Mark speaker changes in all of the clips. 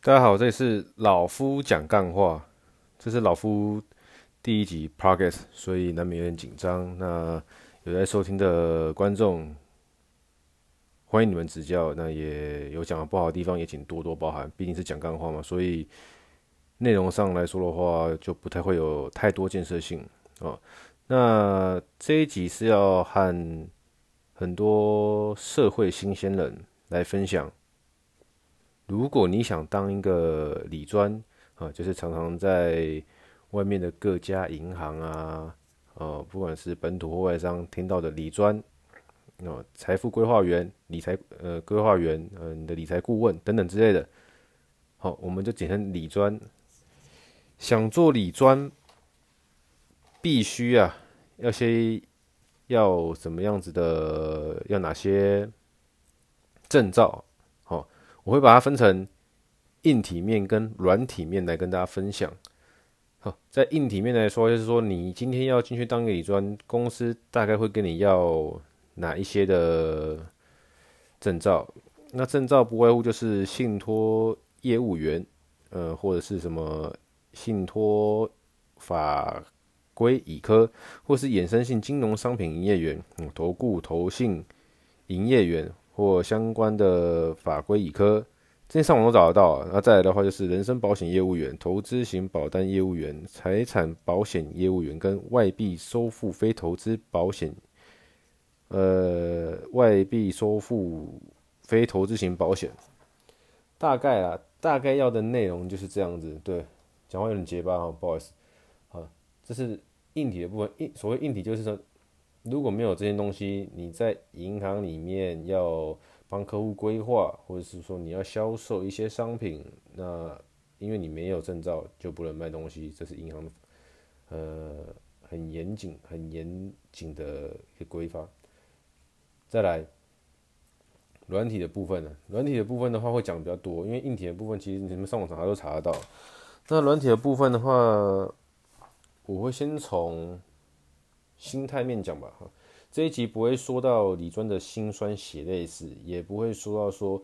Speaker 1: 大家好，这里是老夫讲干话，这是老夫第一集 Podcast，所以难免有点紧张。那有在收听的观众，欢迎你们指教。那也有讲的不好的地方，也请多多包涵。毕竟是讲干话嘛，所以内容上来说的话，就不太会有太多建设性哦。那这一集是要和很多社会新鲜人来分享。如果你想当一个理专啊，就是常常在外面的各家银行啊，呃，不管是本土或外商听到的理专，哦，财富规划员、理财呃规划员，呃，你的理财顾问等等之类的，好，我们就简称理专。想做理专，必须啊，要先要什么样子的，要哪些证照？我会把它分成硬体面跟软体面来跟大家分享。好，在硬体面来说，就是说你今天要进去当个理专，公司大概会跟你要哪一些的证照？那证照不外乎就是信托业务员，呃，或者是什么信托法规乙科，或是衍生性金融商品营业员，嗯，投顾投信营业员。或相关的法规乙科，这些上网都找得到。那再来的话，就是人身保险业务员、投资型保单业务员、财产保险业务员跟外币收付非投资保险，呃，外币收付非投资型保险。大概啊，大概要的内容就是这样子。对，讲话有点结巴哈，不好意思。好，这是硬体的部分。硬所谓硬体就是说。如果没有这些东西，你在银行里面要帮客户规划，或者是说你要销售一些商品，那因为你没有证照，就不能卖东西，这是银行呃很严谨、很严谨的一个规范。再来，软体的部分呢？软体的部分的话会讲比较多，因为硬体的部分其实你们上网查都查得到。那软体的部分的话，我会先从。心态面讲吧，哈，这一集不会说到理专的辛酸血泪史，也不会说到说，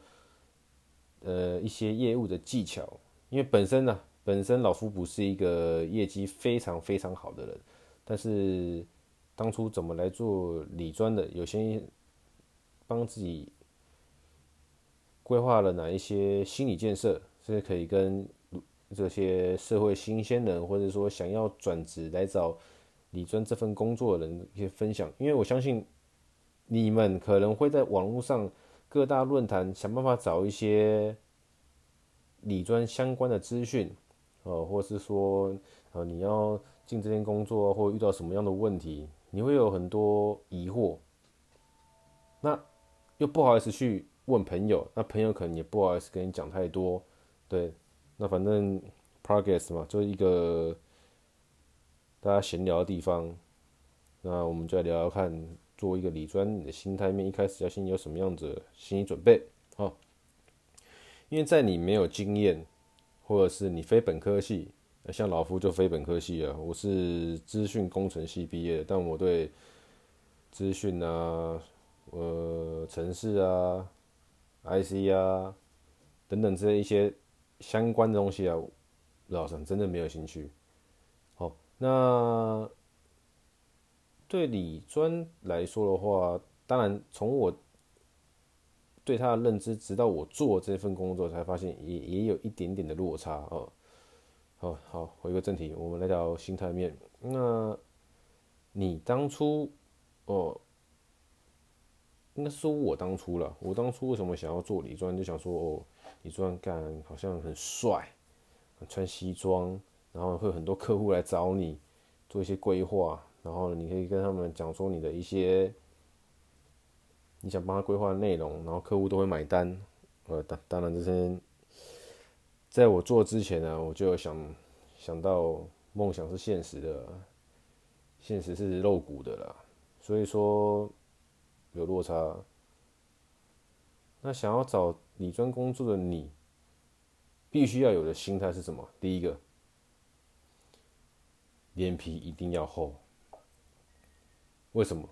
Speaker 1: 呃，一些业务的技巧，因为本身呢、本身老夫不是一个业绩非常非常好的人，但是当初怎么来做理专的，有些帮自己规划了哪一些心理建设，是可以跟这些社会新鲜人，或者说想要转职来找。理专这份工作的人一些分享，因为我相信你们可能会在网络上各大论坛想办法找一些理专相关的资讯，呃，或是说呃你要进这份工作或遇到什么样的问题，你会有很多疑惑，那又不好意思去问朋友，那朋友可能也不好意思跟你讲太多，对，那反正 Progress 嘛，就是一个。大家闲聊的地方，那我们就来聊聊看，作为一个理专，你的心态面一开始要先有什么样子的心理准备啊？因为在你没有经验，或者是你非本科系，像老夫就非本科系啊，我是资讯工程系毕业的，但我对资讯啊、呃、程式啊、IC 啊等等这一些相关的东西啊，老实讲真的没有兴趣。那对理专来说的话，当然从我对他的认知，直到我做这份工作，才发现也也有一点点的落差哦。好好，回个正题，我们来聊心态面。那你当初哦，应该说我当初了。我当初为什么想要做理专？就想说哦，理专干好像很帅，穿西装。然后会有很多客户来找你做一些规划，然后你可以跟他们讲说你的一些你想帮他规划的内容，然后客户都会买单。呃，当当然这些在我做之前呢，我就有想想到梦想是现实的，现实是肉骨的啦，所以说有落差。那想要找理专工作的你，必须要有的心态是什么？第一个。脸皮一定要厚，为什么？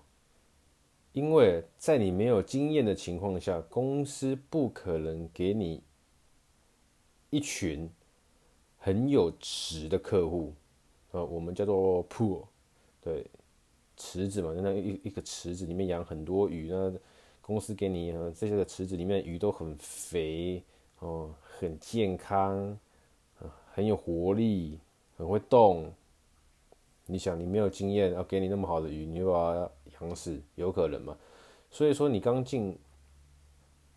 Speaker 1: 因为在你没有经验的情况下，公司不可能给你一群很有池的客户，呃，我们叫做 pool，对，池子嘛，那一一个池子里面养很多鱼，那公司给你这些个池子里面鱼都很肥哦，很健康，很有活力，很会动。你想，你没有经验，要给你那么好的鱼，你又要养死，有可能吗？所以说，你刚进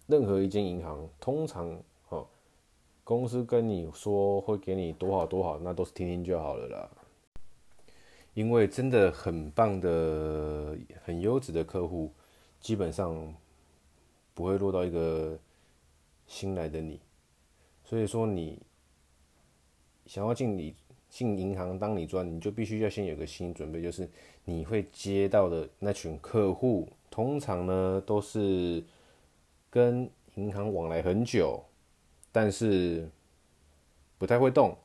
Speaker 1: 任何一间银行，通常哦，公司跟你说会给你多好多好，那都是听听就好了啦。因为真的很棒的、很优质的客户，基本上不会落到一个新来的你。所以说，你想要进你。进银行当你专，你就必须要先有个心理准备，就是你会接到的那群客户，通常呢都是跟银行往来很久，但是不太会动。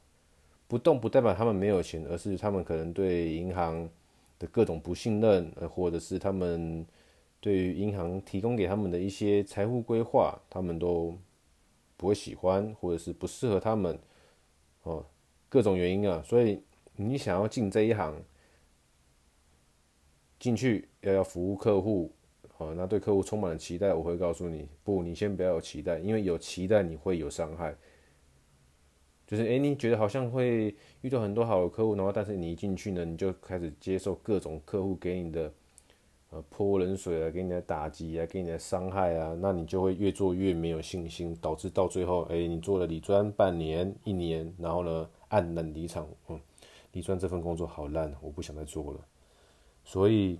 Speaker 1: 不动不代表他们没有钱，而是他们可能对银行的各种不信任，呃，或者是他们对于银行提供给他们的一些财务规划，他们都不会喜欢，或者是不适合他们，哦。各种原因啊，所以你想要进这一行，进去要要服务客户，好，那对客户充满了期待，我会告诉你，不，你先不要有期待，因为有期待你会有伤害。就是，诶，你觉得好像会遇到很多好的客户，然后但是你一进去呢，你就开始接受各种客户给你的。呃，泼冷水啊，给你的打击啊，给你的伤害啊，那你就会越做越没有信心，导致到最后，哎、欸，你做了理专半年、一年，然后呢，黯然离场。嗯，李专这份工作好烂，我不想再做了。所以，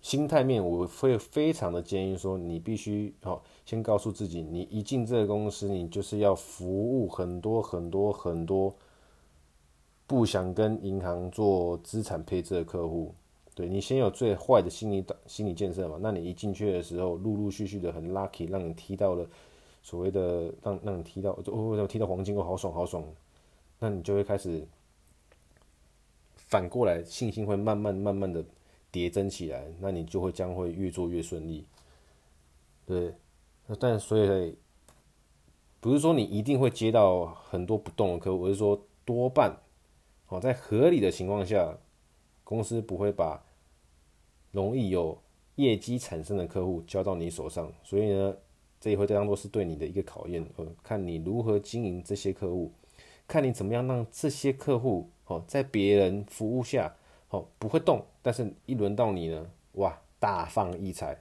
Speaker 1: 心态面我会非常的建议说，你必须好，先告诉自己，你一进这个公司，你就是要服务很多很多很多不想跟银行做资产配置的客户。对，你先有最坏的心理心理建设嘛，那你一进去的时候，陆陆续续的很 lucky，让你踢到了所谓的让让你踢到，哦，踢到黄金哦，好爽好爽，那你就会开始反过来，信心会慢慢慢慢的叠增起来，那你就会将会越做越顺利。对，但所以不是说你一定会接到很多不动的客户，而是说多半哦，在合理的情况下，公司不会把容易有业绩产生的客户交到你手上，所以呢，这也会当做是对你的一个考验，呃，看你如何经营这些客户，看你怎么样让这些客户，哦，在别人服务下，哦，不会动，但是一轮到你呢，哇，大放异彩，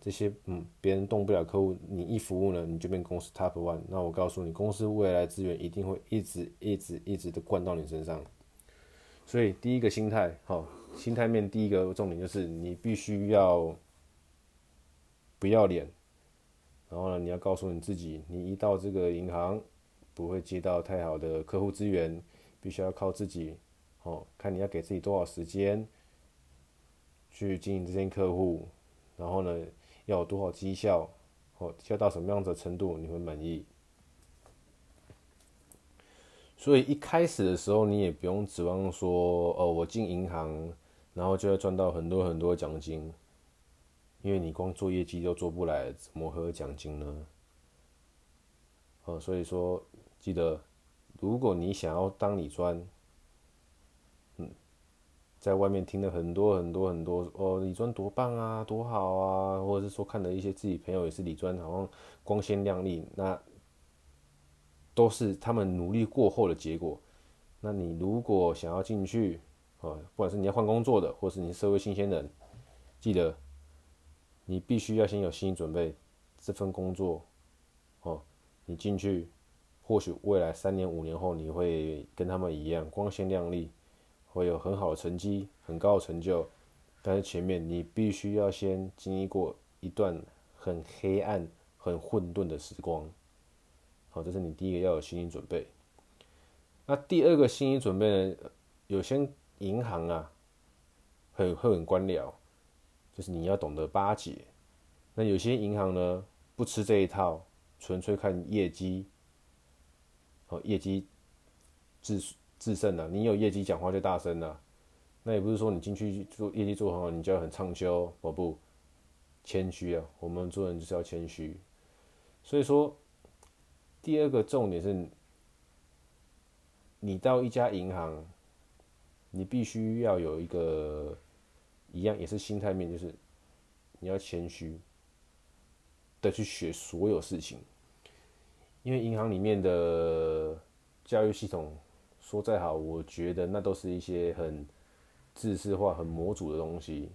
Speaker 1: 这些嗯，别人动不了客户，你一服务呢，你就变公司 top one，那我告诉你，公司未来资源一定会一直一直一直的灌到你身上，所以第一个心态，好。心态面第一个重点就是你必须要不要脸，然后呢，你要告诉你自己，你一到这个银行不会接到太好的客户资源，必须要靠自己。哦，看你要给自己多少时间去经营这些客户，然后呢，要有多少绩效，哦，要到什么样的程度你会满意。所以一开始的时候，你也不用指望说，哦，我进银行。然后就会赚到很多很多奖金，因为你光做业绩都做不来，怎么会有奖金呢？哦，所以说记得，如果你想要当理专，嗯，在外面听了很多很多很多哦，理专多棒啊，多好啊，或者是说看了一些自己朋友也是理专，好像光鲜亮丽，那都是他们努力过后的结果。那你如果想要进去，啊，不管是你要换工作的，或是你是社会新鲜人，记得你必须要先有心理准备。这份工作，你进去，或许未来三年、五年后，你会跟他们一样光鲜亮丽，会有很好的成绩、很高的成就。但是前面你必须要先经历过一段很黑暗、很混沌的时光。好，这是你第一个要有心理准备。那第二个心理准备呢？有些。银行啊，很会很官僚，就是你要懂得巴结。那有些银行呢，不吃这一套，纯粹看业绩，哦，业绩制制胜啊。你有业绩，讲话就大声了。那也不是说你进去做业绩做很好，你就要很畅销，哦不，谦虚啊。我们做人就是要谦虚。所以说，第二个重点是，你到一家银行，你必须要有一个一样也是心态面，就是你要谦虚的去学所有事情，因为银行里面的教育系统说再好，我觉得那都是一些很知识化、很模组的东西。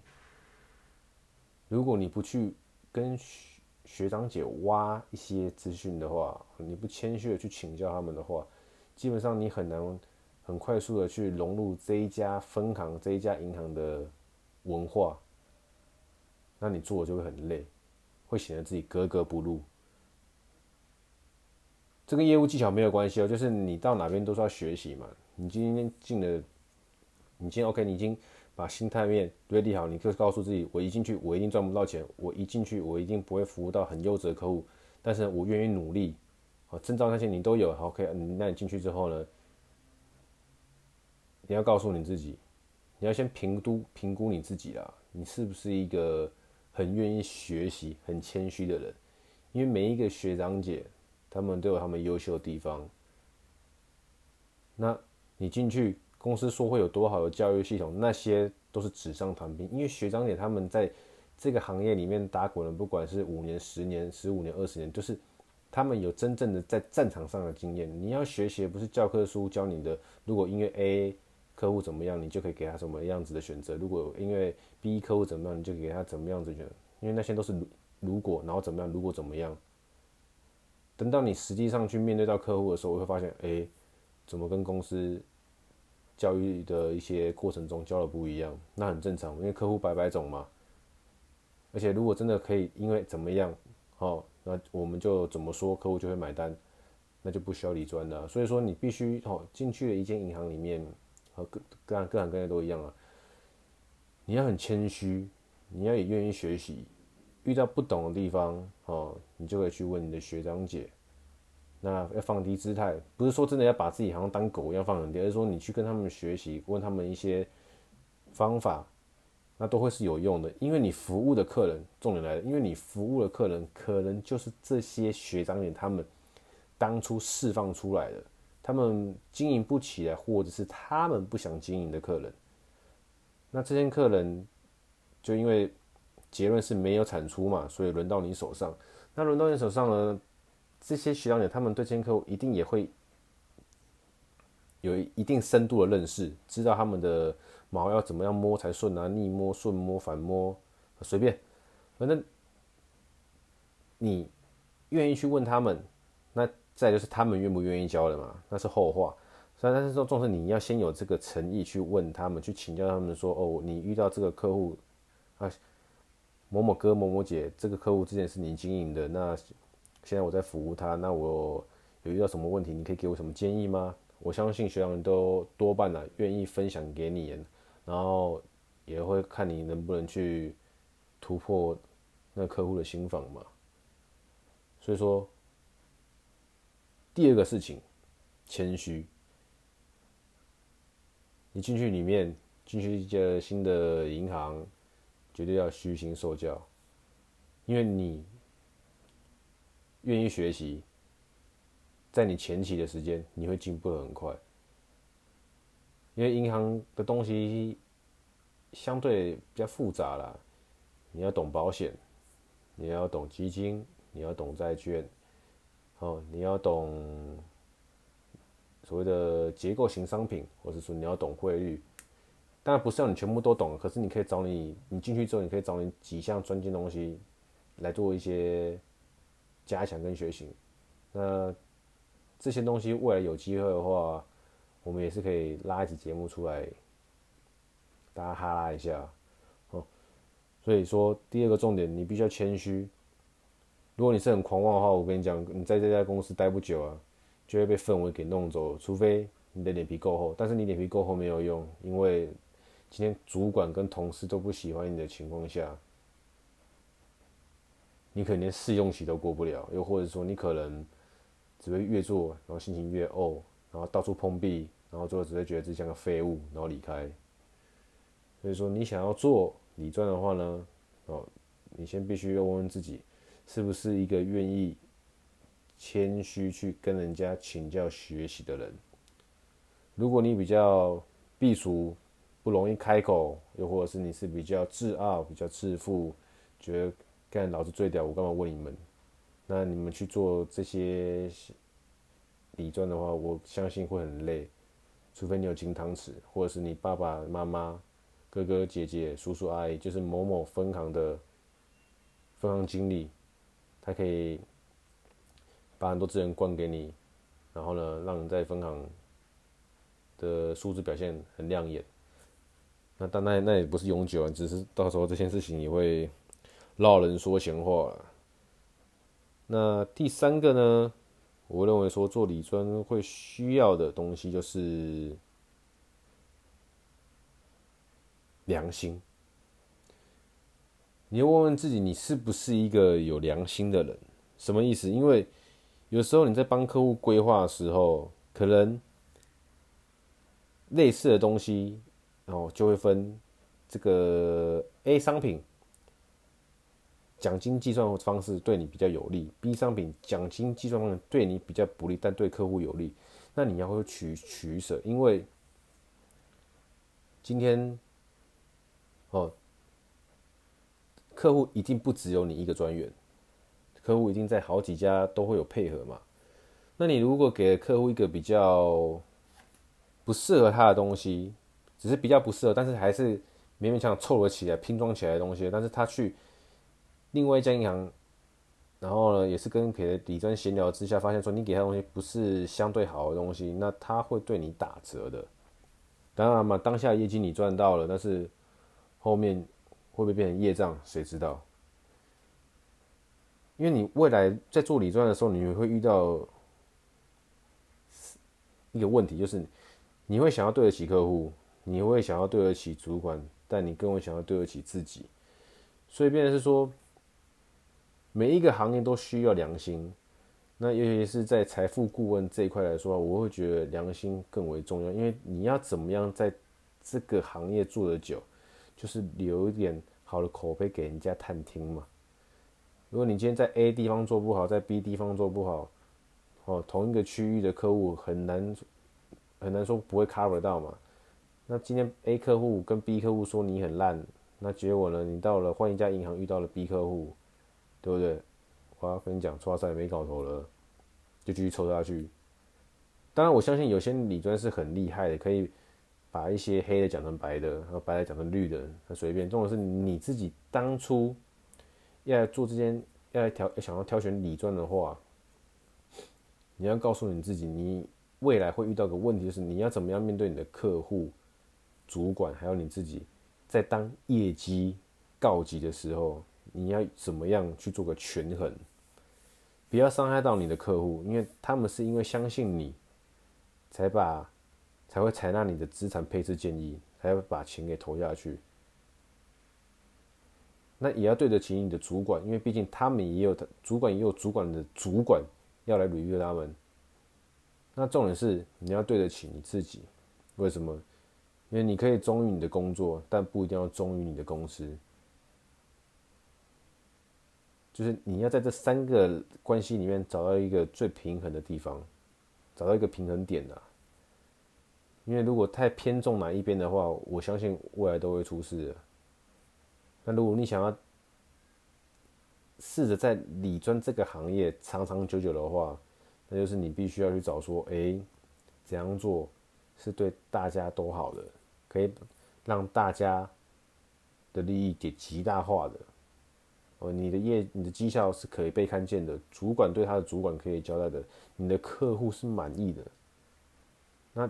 Speaker 1: 如果你不去跟学长姐挖一些资讯的话，你不谦虚的去请教他们的话，基本上你很难很快速的去融入这一家分行、这一家银行的文化，那你做的就会很累，会显得自己格格不入。这跟业务技巧没有关系哦，就是你到哪边都是要学习嘛。你今天进了，你今天 OK，你已经。把心态面堆立好，你可以告诉自己：我一进去，我一定赚不到钱；我一进去，我一定不会服务到很优质的客户。但是我愿意努力。好，证照那些你都有，OK。那你进去之后呢？你要告诉你自己，你要先评估评估你自己啦，你是不是一个很愿意学习、很谦虚的人？因为每一个学长姐，他们都有他们优秀的地方。那你进去。公司说会有多好的教育系统，那些都是纸上谈兵。因为学长姐他们在这个行业里面打滚了，不管是五年、十年、十五年、二十年，就是他们有真正的在战场上的经验。你要学习不是教科书教你的，如果因为 A 客户怎么样，你就可以给他什么样子的选择；如果因为 B 客户怎么样，你就给他怎么样子选。因为那些都是如如果，然后怎么样，如果怎么样。等到你实际上去面对到客户的时候，会发现，哎，怎么跟公司？教育的一些过程中教的不一样，那很正常，因为客户百百种嘛。而且如果真的可以，因为怎么样，哦，那我们就怎么说，客户就会买单，那就不需要理专了。所以说你必须哦进去了一间银行里面，和各各各行各业都一样啊。你要很谦虚，你要也愿意学习，遇到不懂的地方，哦，你就可以去问你的学长姐。那要放低姿态，不是说真的要把自己好像当狗一样放很低，而是说你去跟他们学习，问他们一些方法，那都会是有用的。因为你服务的客人，重点来了，因为你服务的客人可能就是这些学长姐他们当初释放出来的，他们经营不起来，或者是他们不想经营的客人。那这些客人就因为结论是没有产出嘛，所以轮到你手上。那轮到你手上呢？这些学长姐他们对这些客户一定也会有一定深度的认识，知道他们的毛要怎么样摸才顺啊，逆摸、顺摸、反摸，随便，反正你愿意去问他们，那再就是他们愿不愿意教的嘛，那是后话。所以但是说，重视你要先有这个诚意去问他们，去请教他们说，哦，你遇到这个客户啊，某某哥、某某姐，这个客户之前是你经营的，那。现在我在服务他，那我有遇到什么问题？你可以给我什么建议吗？我相信学长都多半呢愿意分享给你，然后也会看你能不能去突破那客户的心房嘛。所以说，第二个事情，谦虚。你进去里面，进去一家新的银行，绝对要虚心受教，因为你。愿意学习，在你前期的时间，你会进步的很快。因为银行的东西相对比较复杂啦，你要懂保险，你要懂基金，你要懂债券，哦，你要懂所谓的结构型商品，或者说你要懂汇率。当然不是让你全部都懂，可是你可以找你，你进去之后，你可以找你几项专精东西来做一些。加强跟学习，那这些东西未来有机会的话，我们也是可以拉一集节目出来，大家哈拉一下，哦。所以说第二个重点，你必须要谦虚。如果你是很狂妄的话，我跟你讲，你在这家公司待不久啊，就会被氛围给弄走。除非你的脸皮够厚，但是你脸皮够厚没有用，因为今天主管跟同事都不喜欢你的情况下。你可能连试用期都过不了，又或者说你可能只会越做，然后心情越怄，然后到处碰壁，然后最后只会觉得自己像个废物，然后离开。所以说，你想要做理赚的话呢，哦，你先必须要问问自己，是不是一个愿意谦虚去跟人家请教学习的人。如果你比较避俗，不容易开口，又或者是你是比较自傲、比较自负，觉得干老子最屌，我干嘛问你们？那你们去做这些理专的话，我相信会很累，除非你有金汤匙，或者是你爸爸妈妈、哥哥姐姐、叔叔阿姨，就是某某分行的分行经理，他可以把很多资源灌给你，然后呢，让你在分行的数字表现很亮眼。那但那那也不是永久，只是到时候这件事情也会落人说闲话了。那第三个呢？我认为说做理专会需要的东西就是良心。你要问问自己，你是不是一个有良心的人？什么意思？因为有时候你在帮客户规划的时候，可能类似的东西，然后就会分这个 A 商品。奖金计算方式对你比较有利，B 商品奖金计算方式对你比较不利，但对客户有利，那你要会取取舍，因为今天哦，客户一定不只有你一个专员，客户一定在好几家都会有配合嘛。那你如果给客户一个比较不适合他的东西，只是比较不适合，但是还是勉勉强强凑合起来拼装起来的东西，但是他去。另外一家银行，然后呢，也是跟给的理专闲聊之下，发现说你给他东西不是相对好的东西，那他会对你打折的。当然嘛，当下业绩你赚到了，但是后面会不会变成业障，谁知道？因为你未来在做理专的时候，你会遇到一个问题，就是你会想要对得起客户，你会想要对得起主管，但你更会想要对得起自己，所以变成是说。每一个行业都需要良心，那尤其是在财富顾问这一块来说，我会觉得良心更为重要。因为你要怎么样在这个行业做得久，就是留一点好的口碑给人家探听嘛。如果你今天在 A 地方做不好，在 B 地方做不好，哦，同一个区域的客户很难很难说不会 cover 到嘛。那今天 A 客户跟 B 客户说你很烂，那结果呢？你到了换一家银行遇到了 B 客户。对不对？我要跟你讲，剉赛没搞头了，就继续抽下去。当然，我相信有些理专是很厉害的，可以把一些黑的讲成白的，然后白的讲成绿的，那随便。重点是你自己当初要做这件，要来挑，想要挑选理专的话，你要告诉你自己，你未来会遇到个问题，就是你要怎么样面对你的客户、主管，还有你自己，在当业绩告急的时候。你要怎么样去做个权衡，不要伤害到你的客户，因为他们是因为相信你，才把才会采纳你的资产配置建议，才会把钱给投下去。那也要对得起你的主管，因为毕竟他们也有主管，也有主管的主管要来 review 他们。那重点是你要对得起你自己，为什么？因为你可以忠于你的工作，但不一定要忠于你的公司。就是你要在这三个关系里面找到一个最平衡的地方，找到一个平衡点啊。因为如果太偏重哪一边的话，我相信未来都会出事的。那如果你想要试着在理专这个行业长长久久的话，那就是你必须要去找说，哎、怎样做是对大家都好的，可以让大家的利益给极大化的。哦，你的业、你的绩效是可以被看见的，主管对他的主管可以交代的，你的客户是满意的。那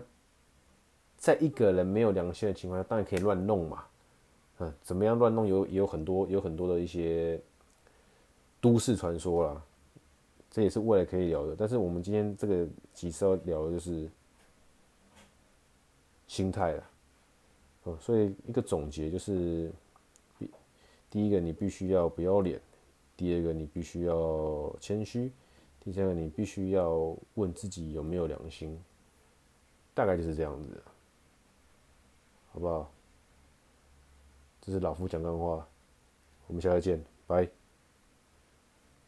Speaker 1: 在一个人没有良心的情况下，当然可以乱弄嘛。嗯，怎么样乱弄有也有很多有很多的一些都市传说啦，这也是未来可以聊的。但是我们今天这个集是要聊的就是心态了。哦，所以一个总结就是。第一个，你必须要不要脸；第二个，你必须要谦虚；第三个，你必须要问自己有没有良心。大概就是这样子，好不好？这是老夫讲干话，我们下次见，拜。